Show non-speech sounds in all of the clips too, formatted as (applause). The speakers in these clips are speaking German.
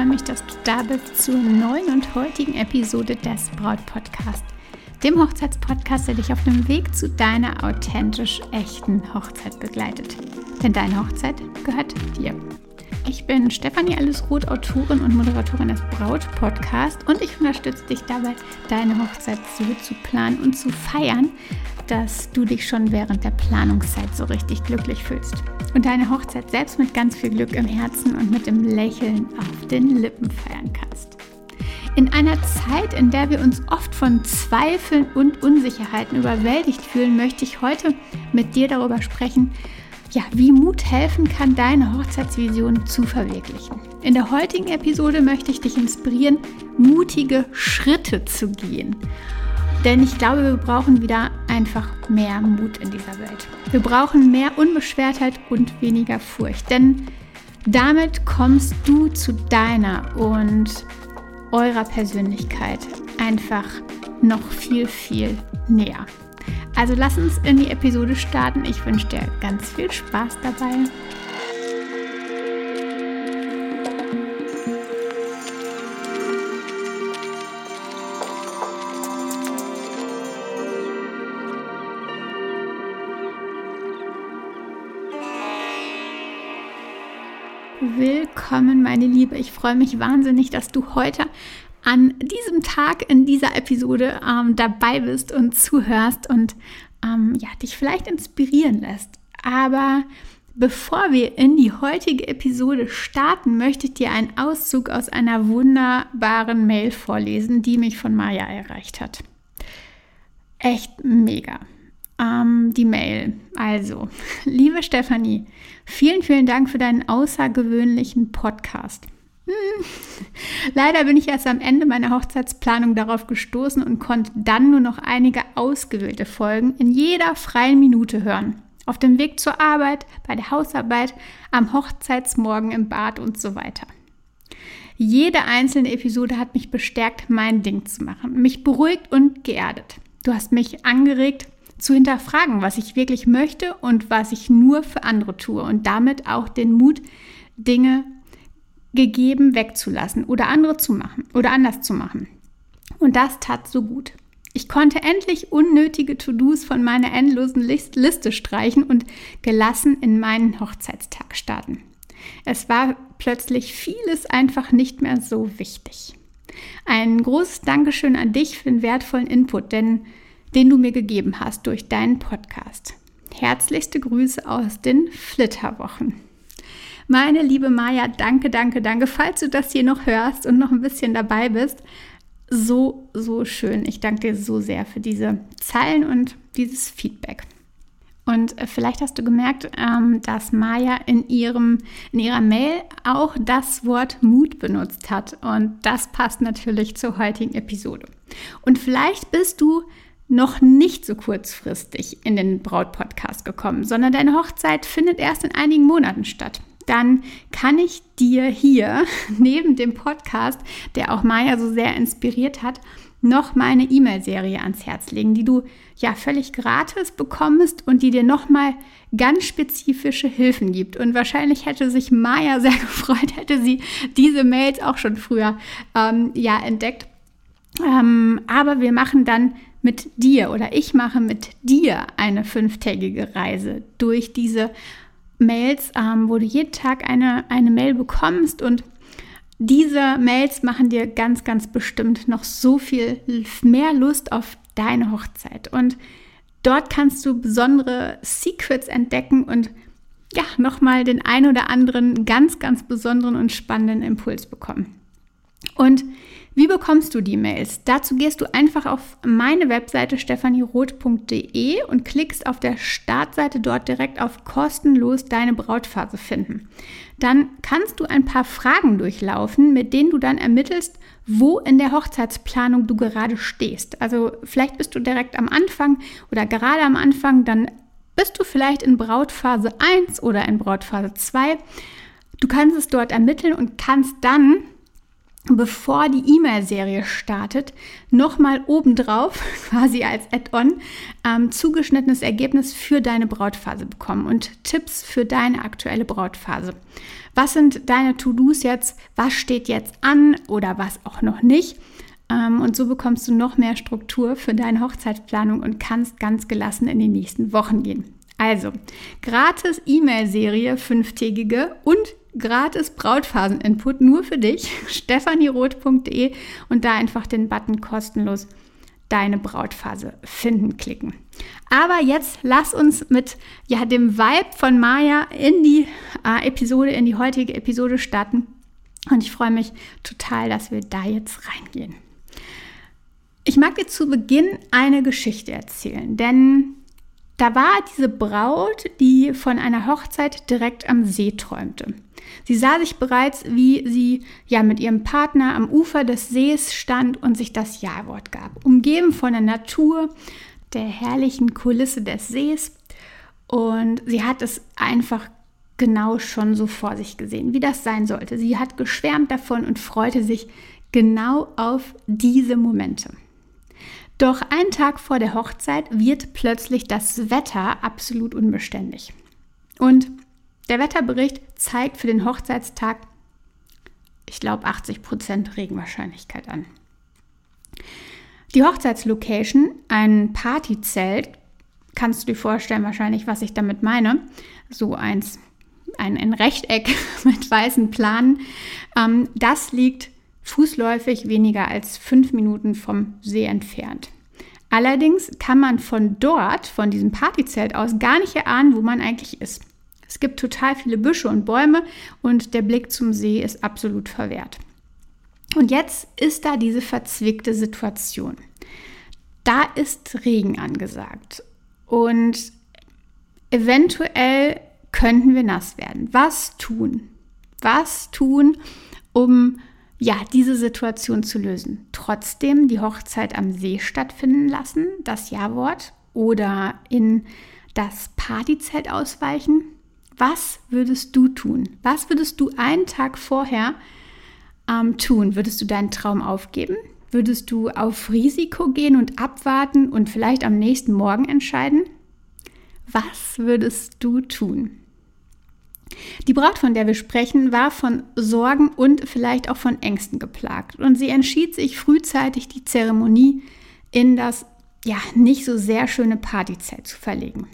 freue mich, dass du da bist zur neuen und heutigen Episode des Braut Podcast, dem Hochzeitspodcast, der dich auf dem Weg zu deiner authentisch echten Hochzeit begleitet. Denn deine Hochzeit gehört dir. Ich bin Stefanie Allesroth, Autorin und Moderatorin des Braut Podcast und ich unterstütze dich dabei, deine Hochzeit so zu planen und zu feiern, dass du dich schon während der Planungszeit so richtig glücklich fühlst und deine Hochzeit selbst mit ganz viel Glück im Herzen und mit dem Lächeln auf den Lippen feiern kannst. In einer Zeit, in der wir uns oft von Zweifeln und Unsicherheiten überwältigt fühlen, möchte ich heute mit dir darüber sprechen, ja, wie Mut helfen kann, deine Hochzeitsvision zu verwirklichen. In der heutigen Episode möchte ich dich inspirieren, mutige Schritte zu gehen. Denn ich glaube, wir brauchen wieder einfach mehr Mut in dieser Welt. Wir brauchen mehr Unbeschwertheit und weniger Furcht. Denn damit kommst du zu deiner und eurer Persönlichkeit einfach noch viel, viel näher. Also lass uns in die Episode starten. Ich wünsche dir ganz viel Spaß dabei. Willkommen, meine Liebe. Ich freue mich wahnsinnig, dass du heute an diesem Tag in dieser Episode ähm, dabei bist und zuhörst und ähm, ja, dich vielleicht inspirieren lässt. Aber bevor wir in die heutige Episode starten, möchte ich dir einen Auszug aus einer wunderbaren Mail vorlesen, die mich von Maya erreicht hat. Echt mega. Ähm, die Mail. Also, (laughs) liebe Stefanie, vielen, vielen Dank für deinen außergewöhnlichen Podcast. Hm. (laughs) Leider bin ich erst am Ende meiner Hochzeitsplanung darauf gestoßen und konnte dann nur noch einige ausgewählte Folgen in jeder freien Minute hören. Auf dem Weg zur Arbeit, bei der Hausarbeit, am Hochzeitsmorgen im Bad und so weiter. Jede einzelne Episode hat mich bestärkt, mein Ding zu machen, mich beruhigt und geerdet. Du hast mich angeregt, zu hinterfragen, was ich wirklich möchte und was ich nur für andere tue und damit auch den Mut, Dinge gegeben wegzulassen oder andere zu machen oder anders zu machen. Und das tat so gut. Ich konnte endlich unnötige To-Dos von meiner endlosen Liste streichen und gelassen in meinen Hochzeitstag starten. Es war plötzlich vieles einfach nicht mehr so wichtig. Ein großes Dankeschön an dich für den wertvollen Input, denn den du mir gegeben hast durch deinen Podcast. Herzlichste Grüße aus den Flitterwochen. Meine liebe Maja, danke, danke, danke, falls du das hier noch hörst und noch ein bisschen dabei bist. So, so schön. Ich danke dir so sehr für diese Zeilen und dieses Feedback. Und äh, vielleicht hast du gemerkt, ähm, dass Maja in, ihrem, in ihrer Mail auch das Wort Mut benutzt hat. Und das passt natürlich zur heutigen Episode. Und vielleicht bist du noch nicht so kurzfristig in den Braut-Podcast gekommen, sondern deine Hochzeit findet erst in einigen Monaten statt dann kann ich dir hier (laughs) neben dem Podcast, der auch Maya so sehr inspiriert hat, noch meine E-Mail-Serie ans Herz legen, die du ja völlig gratis bekommst und die dir nochmal ganz spezifische Hilfen gibt. Und wahrscheinlich hätte sich Maya sehr (laughs) gefreut, hätte sie diese Mails auch schon früher ähm, ja entdeckt. Ähm, aber wir machen dann mit dir oder ich mache mit dir eine fünftägige Reise durch diese Mails, ähm, wo du jeden Tag eine, eine Mail bekommst und diese Mails machen dir ganz, ganz bestimmt noch so viel mehr Lust auf deine Hochzeit. Und dort kannst du besondere Secrets entdecken und ja, nochmal den ein oder anderen ganz, ganz besonderen und spannenden Impuls bekommen. Und wie bekommst du die Mails? Dazu gehst du einfach auf meine Webseite stefanieroth.de und klickst auf der Startseite dort direkt auf kostenlos deine Brautphase finden. Dann kannst du ein paar Fragen durchlaufen, mit denen du dann ermittelst, wo in der Hochzeitsplanung du gerade stehst. Also vielleicht bist du direkt am Anfang oder gerade am Anfang, dann bist du vielleicht in Brautphase 1 oder in Brautphase 2. Du kannst es dort ermitteln und kannst dann bevor die E-Mail-Serie startet, nochmal obendrauf, (laughs) quasi als Add-on, ähm, zugeschnittenes Ergebnis für deine Brautphase bekommen und Tipps für deine aktuelle Brautphase. Was sind deine To-Dos jetzt? Was steht jetzt an oder was auch noch nicht? Ähm, und so bekommst du noch mehr Struktur für deine Hochzeitsplanung und kannst ganz gelassen in die nächsten Wochen gehen. Also, gratis E-Mail-Serie, fünftägige und gratis Brautphasen-Input nur für dich, (laughs) stephanieroth.de und da einfach den Button kostenlos deine Brautphase finden klicken. Aber jetzt lass uns mit ja, dem Vibe von Maya in die äh, Episode, in die heutige Episode starten. Und ich freue mich total, dass wir da jetzt reingehen. Ich mag dir zu Beginn eine Geschichte erzählen, denn da war diese Braut, die von einer Hochzeit direkt am See träumte. Sie sah sich bereits, wie sie ja mit ihrem Partner am Ufer des Sees stand und sich das Ja-Wort gab, umgeben von der Natur, der herrlichen Kulisse des Sees. Und sie hat es einfach genau schon so vor sich gesehen, wie das sein sollte. Sie hat geschwärmt davon und freute sich genau auf diese Momente. Doch einen Tag vor der Hochzeit wird plötzlich das Wetter absolut unbeständig. Und der Wetterbericht zeigt für den Hochzeitstag, ich glaube, 80% Regenwahrscheinlichkeit an. Die Hochzeitslocation, ein Partyzelt, kannst du dir vorstellen wahrscheinlich, was ich damit meine. So eins, ein, ein Rechteck (laughs) mit weißen Planen. Ähm, das liegt fußläufig weniger als fünf Minuten vom See entfernt. Allerdings kann man von dort, von diesem Partyzelt aus, gar nicht erahnen, wo man eigentlich ist. Es gibt total viele Büsche und Bäume und der Blick zum See ist absolut verwehrt. Und jetzt ist da diese verzwickte Situation. Da ist Regen angesagt und eventuell könnten wir nass werden. Was tun? Was tun, um ja, diese Situation zu lösen. Trotzdem die Hochzeit am See stattfinden lassen, das Ja-Wort, oder in das Partyzelt ausweichen. Was würdest du tun? Was würdest du einen Tag vorher ähm, tun? Würdest du deinen Traum aufgeben? Würdest du auf Risiko gehen und abwarten und vielleicht am nächsten Morgen entscheiden? Was würdest du tun? Die Braut, von der wir sprechen, war von Sorgen und vielleicht auch von Ängsten geplagt. Und sie entschied sich frühzeitig, die Zeremonie in das ja nicht so sehr schöne Partyzelt zu verlegen.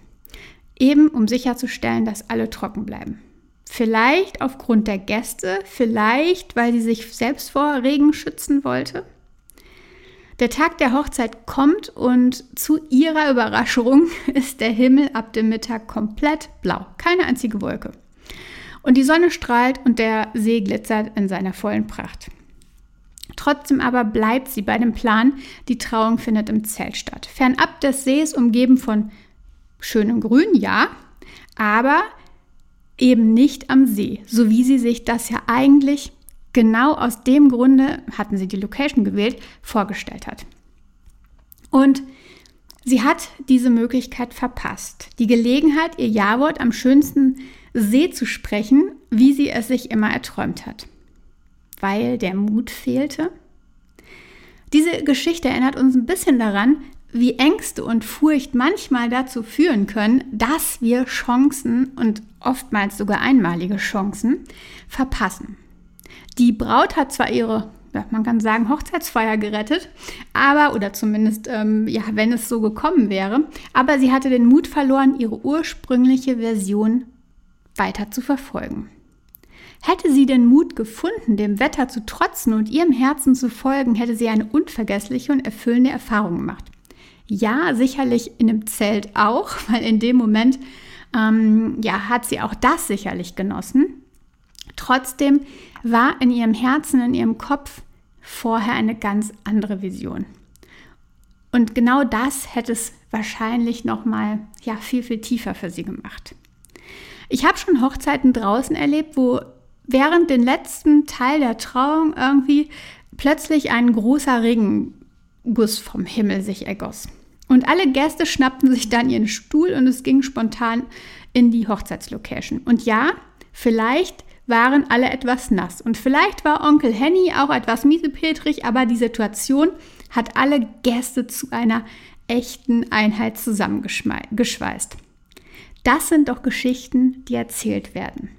Eben um sicherzustellen, dass alle trocken bleiben. Vielleicht aufgrund der Gäste, vielleicht weil sie sich selbst vor Regen schützen wollte. Der Tag der Hochzeit kommt und zu ihrer Überraschung (laughs) ist der Himmel ab dem Mittag komplett blau. Keine einzige Wolke. Und die Sonne strahlt und der See glitzert in seiner vollen Pracht. Trotzdem aber bleibt sie bei dem Plan, die Trauung findet im Zelt statt. Fernab des Sees, umgeben von schönem Grün, ja, aber eben nicht am See, so wie sie sich das ja eigentlich genau aus dem Grunde, hatten sie die Location gewählt, vorgestellt hat. Und sie hat diese Möglichkeit verpasst. Die Gelegenheit, ihr Ja-Wort am schönsten See zu sprechen, wie sie es sich immer erträumt hat. Weil der Mut fehlte. Diese Geschichte erinnert uns ein bisschen daran, wie Ängste und Furcht manchmal dazu führen können, dass wir Chancen und oftmals sogar einmalige Chancen verpassen. Die Braut hat zwar ihre, man kann sagen, Hochzeitsfeier gerettet, aber, oder zumindest, ähm, ja, wenn es so gekommen wäre, aber sie hatte den Mut verloren, ihre ursprüngliche Version weiter zu verfolgen. Hätte sie den Mut gefunden, dem Wetter zu trotzen und ihrem Herzen zu folgen, hätte sie eine unvergessliche und erfüllende Erfahrung gemacht. Ja, sicherlich in dem Zelt auch, (laughs) weil in dem Moment ähm, ja, hat sie auch das sicherlich genossen. Trotzdem war in ihrem Herzen, in ihrem Kopf vorher eine ganz andere Vision. Und genau das hätte es wahrscheinlich noch mal ja viel viel tiefer für sie gemacht. Ich habe schon Hochzeiten draußen erlebt, wo während den letzten Teil der Trauung irgendwie plötzlich ein großer Regenguss vom Himmel sich ergoss. Und alle Gäste schnappten sich dann ihren Stuhl und es ging spontan in die Hochzeitslocation. Und ja, vielleicht waren alle etwas nass. Und vielleicht war Onkel Henny auch etwas miesepetrig, aber die Situation hat alle Gäste zu einer echten Einheit zusammengeschweißt. Das sind doch Geschichten, die erzählt werden.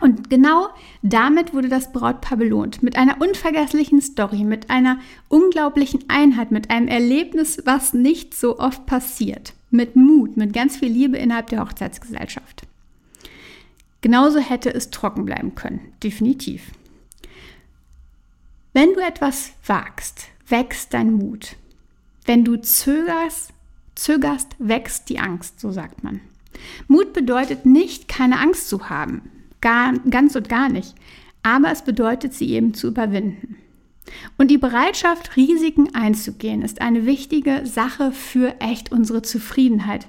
Und genau damit wurde das Brautpaar belohnt. Mit einer unvergesslichen Story, mit einer unglaublichen Einheit, mit einem Erlebnis, was nicht so oft passiert. Mit Mut, mit ganz viel Liebe innerhalb der Hochzeitsgesellschaft. Genauso hätte es trocken bleiben können, definitiv. Wenn du etwas wagst, wächst dein Mut. Wenn du zögerst, zögerst, wächst die Angst, so sagt man. Mut bedeutet nicht, keine Angst zu haben, gar, ganz und gar nicht, aber es bedeutet, sie eben zu überwinden. Und die Bereitschaft, Risiken einzugehen, ist eine wichtige Sache für echt unsere Zufriedenheit.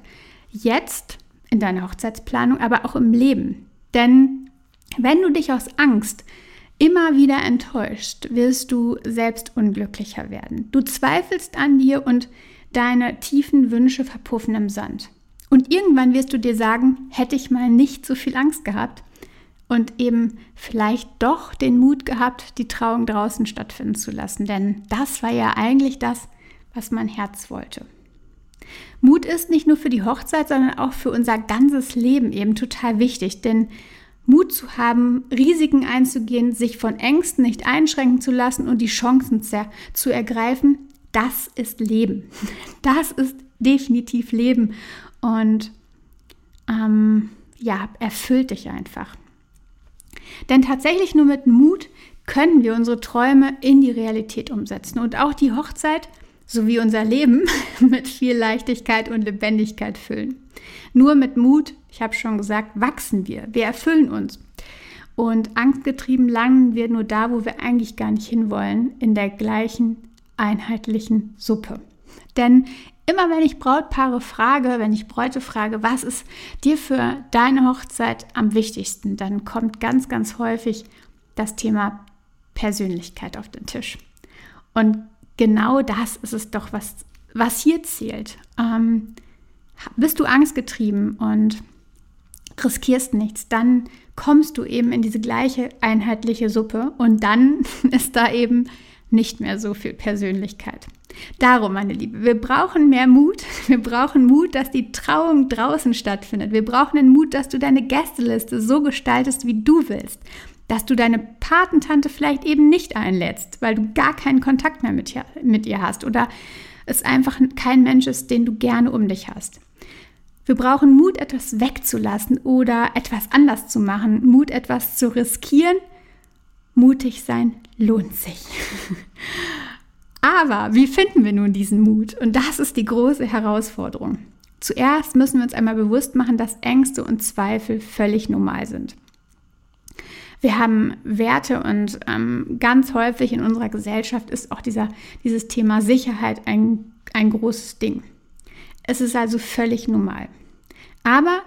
Jetzt in deiner Hochzeitsplanung, aber auch im Leben. Denn wenn du dich aus Angst immer wieder enttäuscht, wirst du selbst unglücklicher werden. Du zweifelst an dir und deine tiefen Wünsche verpuffen im Sand. Und irgendwann wirst du dir sagen, hätte ich mal nicht so viel Angst gehabt und eben vielleicht doch den Mut gehabt, die Trauung draußen stattfinden zu lassen. Denn das war ja eigentlich das, was mein Herz wollte. Mut ist nicht nur für die Hochzeit, sondern auch für unser ganzes Leben eben total wichtig. Denn Mut zu haben, Risiken einzugehen, sich von Ängsten nicht einschränken zu lassen und die Chancen zu ergreifen, das ist Leben. (laughs) Das ist definitiv Leben und ähm, ja, erfüllt dich einfach. Denn tatsächlich nur mit Mut können wir unsere Träume in die Realität umsetzen und auch die Hochzeit sowie unser Leben (laughs) mit viel Leichtigkeit und Lebendigkeit füllen. Nur mit Mut, ich habe schon gesagt, wachsen wir, wir erfüllen uns. Und angstgetrieben langen wir nur da, wo wir eigentlich gar nicht hinwollen, in der gleichen einheitlichen Suppe. Denn immer wenn ich Brautpaare frage, wenn ich Bräute frage, was ist dir für deine Hochzeit am wichtigsten, dann kommt ganz, ganz häufig das Thema Persönlichkeit auf den Tisch. Und genau das ist es doch, was, was hier zählt. Ähm, bist du angstgetrieben und riskierst nichts, dann kommst du eben in diese gleiche einheitliche Suppe und dann (laughs) ist da eben nicht mehr so viel Persönlichkeit. Darum, meine Liebe, wir brauchen mehr Mut. (laughs) Wir brauchen Mut, dass die Trauung draußen stattfindet. Wir brauchen den Mut, dass du deine Gästeliste so gestaltest, wie du willst. Dass du deine Patentante vielleicht eben nicht einlädst, weil du gar keinen Kontakt mehr mit ihr, mit ihr hast oder es einfach kein Mensch ist, den du gerne um dich hast. Wir brauchen Mut, etwas wegzulassen oder etwas anders zu machen, Mut, etwas zu riskieren. Mutig sein lohnt sich. (laughs) Aber wie finden wir nun diesen Mut? Und das ist die große Herausforderung. Zuerst müssen wir uns einmal bewusst machen, dass Ängste und Zweifel völlig normal sind. Wir haben Werte und ähm, ganz häufig in unserer Gesellschaft ist auch dieser, dieses Thema Sicherheit ein, ein großes Ding. Es ist also völlig normal. Aber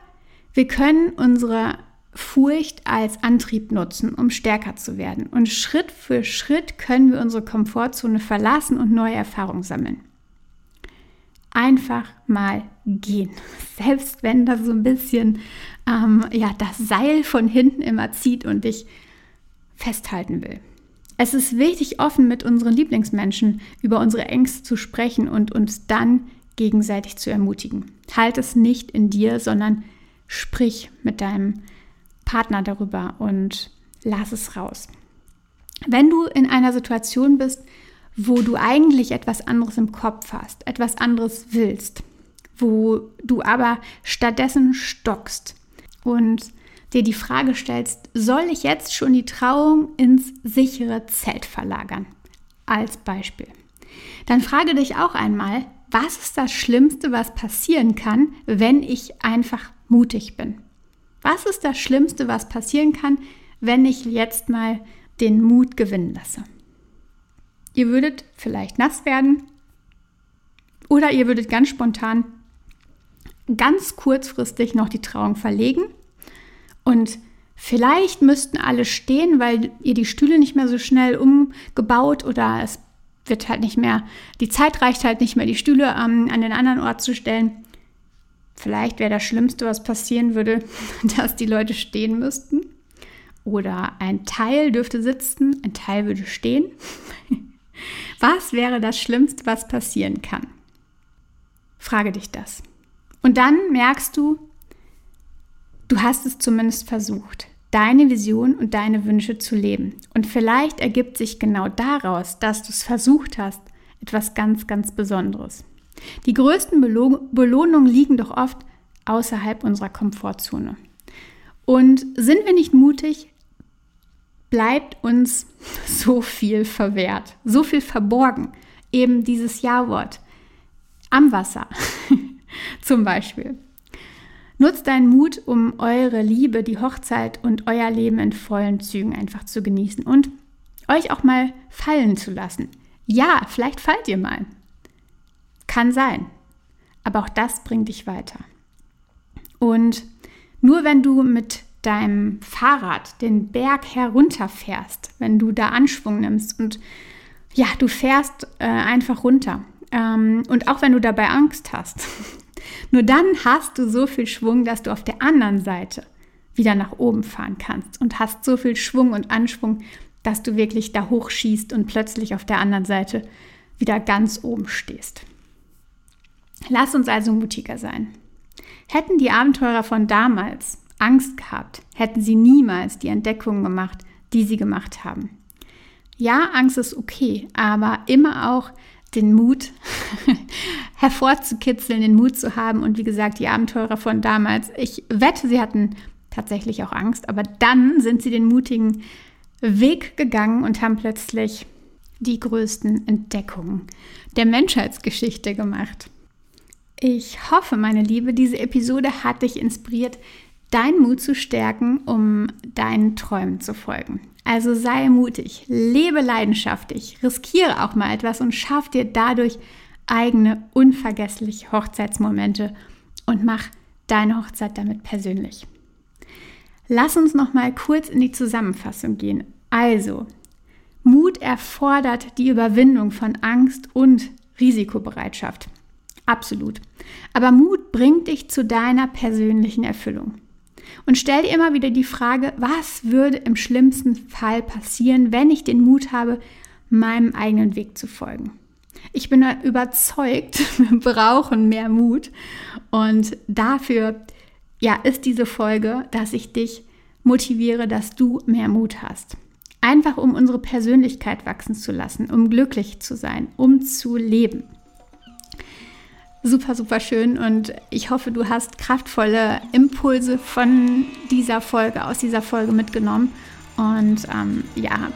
wir können unsere Furcht als Antrieb nutzen, um stärker zu werden. Und Schritt für Schritt können wir unsere Komfortzone verlassen und neue Erfahrungen sammeln. Einfach mal gehen. (laughs) Selbst wenn das so ein bisschen ähm, ja, das Seil von hinten immer zieht und dich festhalten will. Es ist wichtig, offen mit unseren Lieblingsmenschen über unsere Ängste zu sprechen und uns dann gegenseitig zu ermutigen. Halt es nicht in dir, sondern sprich mit deinem Partner darüber und lass es raus. Wenn du in einer Situation bist, wo du eigentlich etwas anderes im Kopf hast, etwas anderes willst, wo du aber stattdessen stockst und dir die Frage stellst, soll ich jetzt schon die Trauung ins sichere Zelt verlagern? Als Beispiel. Dann frage dich auch einmal, was ist das Schlimmste, was passieren kann, wenn ich einfach mutig bin? Was ist das Schlimmste, was passieren kann, wenn ich jetzt mal den Mut gewinnen lasse? Ihr würdet vielleicht nass werden oder ihr würdet ganz spontan, ganz kurzfristig noch die Trauung verlegen und vielleicht müssten alle stehen, weil ihr die Stühle nicht mehr so schnell umgebaut oder es wird halt nicht mehr, die Zeit reicht halt nicht mehr, die Stühle ähm, an den anderen Ort zu stellen. Vielleicht wäre das Schlimmste, was passieren würde, (laughs) dass die Leute stehen müssten. oder ein Teil dürfte sitzen, ein Teil würde stehen. (laughs) Was wäre das Schlimmste, was passieren kann? Frage dich das. Und dann merkst du, du hast es zumindest versucht, deine Vision und deine Wünsche zu leben. Und vielleicht ergibt sich genau daraus, dass du es versucht hast, etwas ganz, ganz Besonderes. Die größten Belohnungen liegen doch oft außerhalb unserer Komfortzone. Und sind wir nicht mutig, bleibt uns (laughs) so viel verwehrt, so viel verborgen. Eben dieses Ja-Wort am Wasser (laughs) zum Beispiel. Nutzt deinen Mut, um eure Liebe, die Hochzeit und euer Leben in vollen Zügen einfach zu genießen und euch auch mal fallen zu lassen. Ja, vielleicht fallt ihr mal. Kann sein. Aber auch das bringt dich weiter. Und nur wenn du mit deinem Fahrrad den Berg herunterfährst, wenn du da Anschwung nimmst und ja, du fährst äh, einfach runter. Ähm, und auch wenn du dabei Angst hast, (laughs) nur dann hast du so viel Schwung, dass du auf der anderen Seite wieder nach oben fahren kannst und hast so viel Schwung und Anschwung, dass du wirklich da hochschießt und plötzlich auf der anderen Seite wieder ganz oben stehst. Lass uns also mutiger sein. Hätten die Abenteurer von damals Angst gehabt, hätten sie niemals die Entdeckungen gemacht, die sie gemacht haben. Ja, Angst ist okay, aber immer auch den Mut (laughs) hervorzukitzeln, den Mut zu haben. Und wie gesagt, die Abenteurer von damals, ich wette, sie hatten tatsächlich auch Angst, aber dann sind sie den mutigen Weg gegangen und haben plötzlich die größten Entdeckungen der Menschheitsgeschichte gemacht. Ich hoffe, meine Liebe, diese Episode hat dich inspiriert, deinen Mut zu stärken, um deinen Träumen zu folgen. Also sei mutig, lebe leidenschaftlich, riskiere auch mal etwas und schaff dir dadurch eigene unvergessliche Hochzeitsmomente und mach deine Hochzeit damit persönlich. Lass uns noch mal kurz in die Zusammenfassung gehen. Also, Mut erfordert die Überwindung von Angst und Risikobereitschaft. Absolut. Aber Mut bringt dich zu deiner persönlichen Erfüllung. Und stell dir immer wieder die Frage, was würde im schlimmsten Fall passieren, wenn ich den Mut habe, meinem eigenen Weg zu folgen. Ich bin überzeugt, (laughs) wir brauchen mehr Mut. Und dafür ja, ist diese Folge, dass ich dich motiviere, dass du mehr Mut hast. Einfach um unsere Persönlichkeit wachsen zu lassen, um glücklich zu sein, um zu leben super, super schön und ich hoffe, du hast kraftvolle Impulse von dieser Folge, aus dieser Folge mitgenommen und ähm, ja,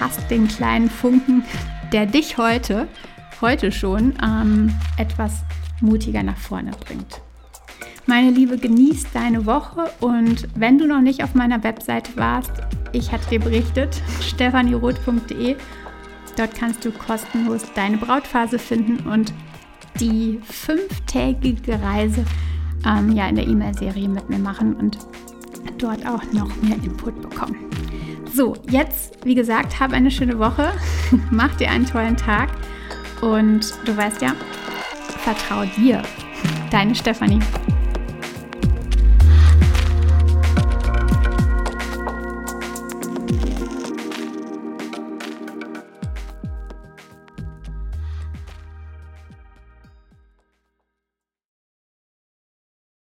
hast den kleinen Funken, der dich heute, heute schon ähm, etwas mutiger nach vorne bringt. Meine Liebe, genieß deine Woche und wenn du noch nicht auf meiner Webseite warst, ich hatte dir berichtet, (laughs) stefanieroth.de. Dort kannst du kostenlos deine Brautphase finden und die fünftägige Reise ähm, ja, in der E-Mail-Serie mit mir machen und dort auch noch mehr Input bekommen. So, jetzt, wie gesagt, hab eine schöne Woche, (laughs) mach dir einen tollen Tag und du weißt ja, vertrau dir. Deine Stefanie.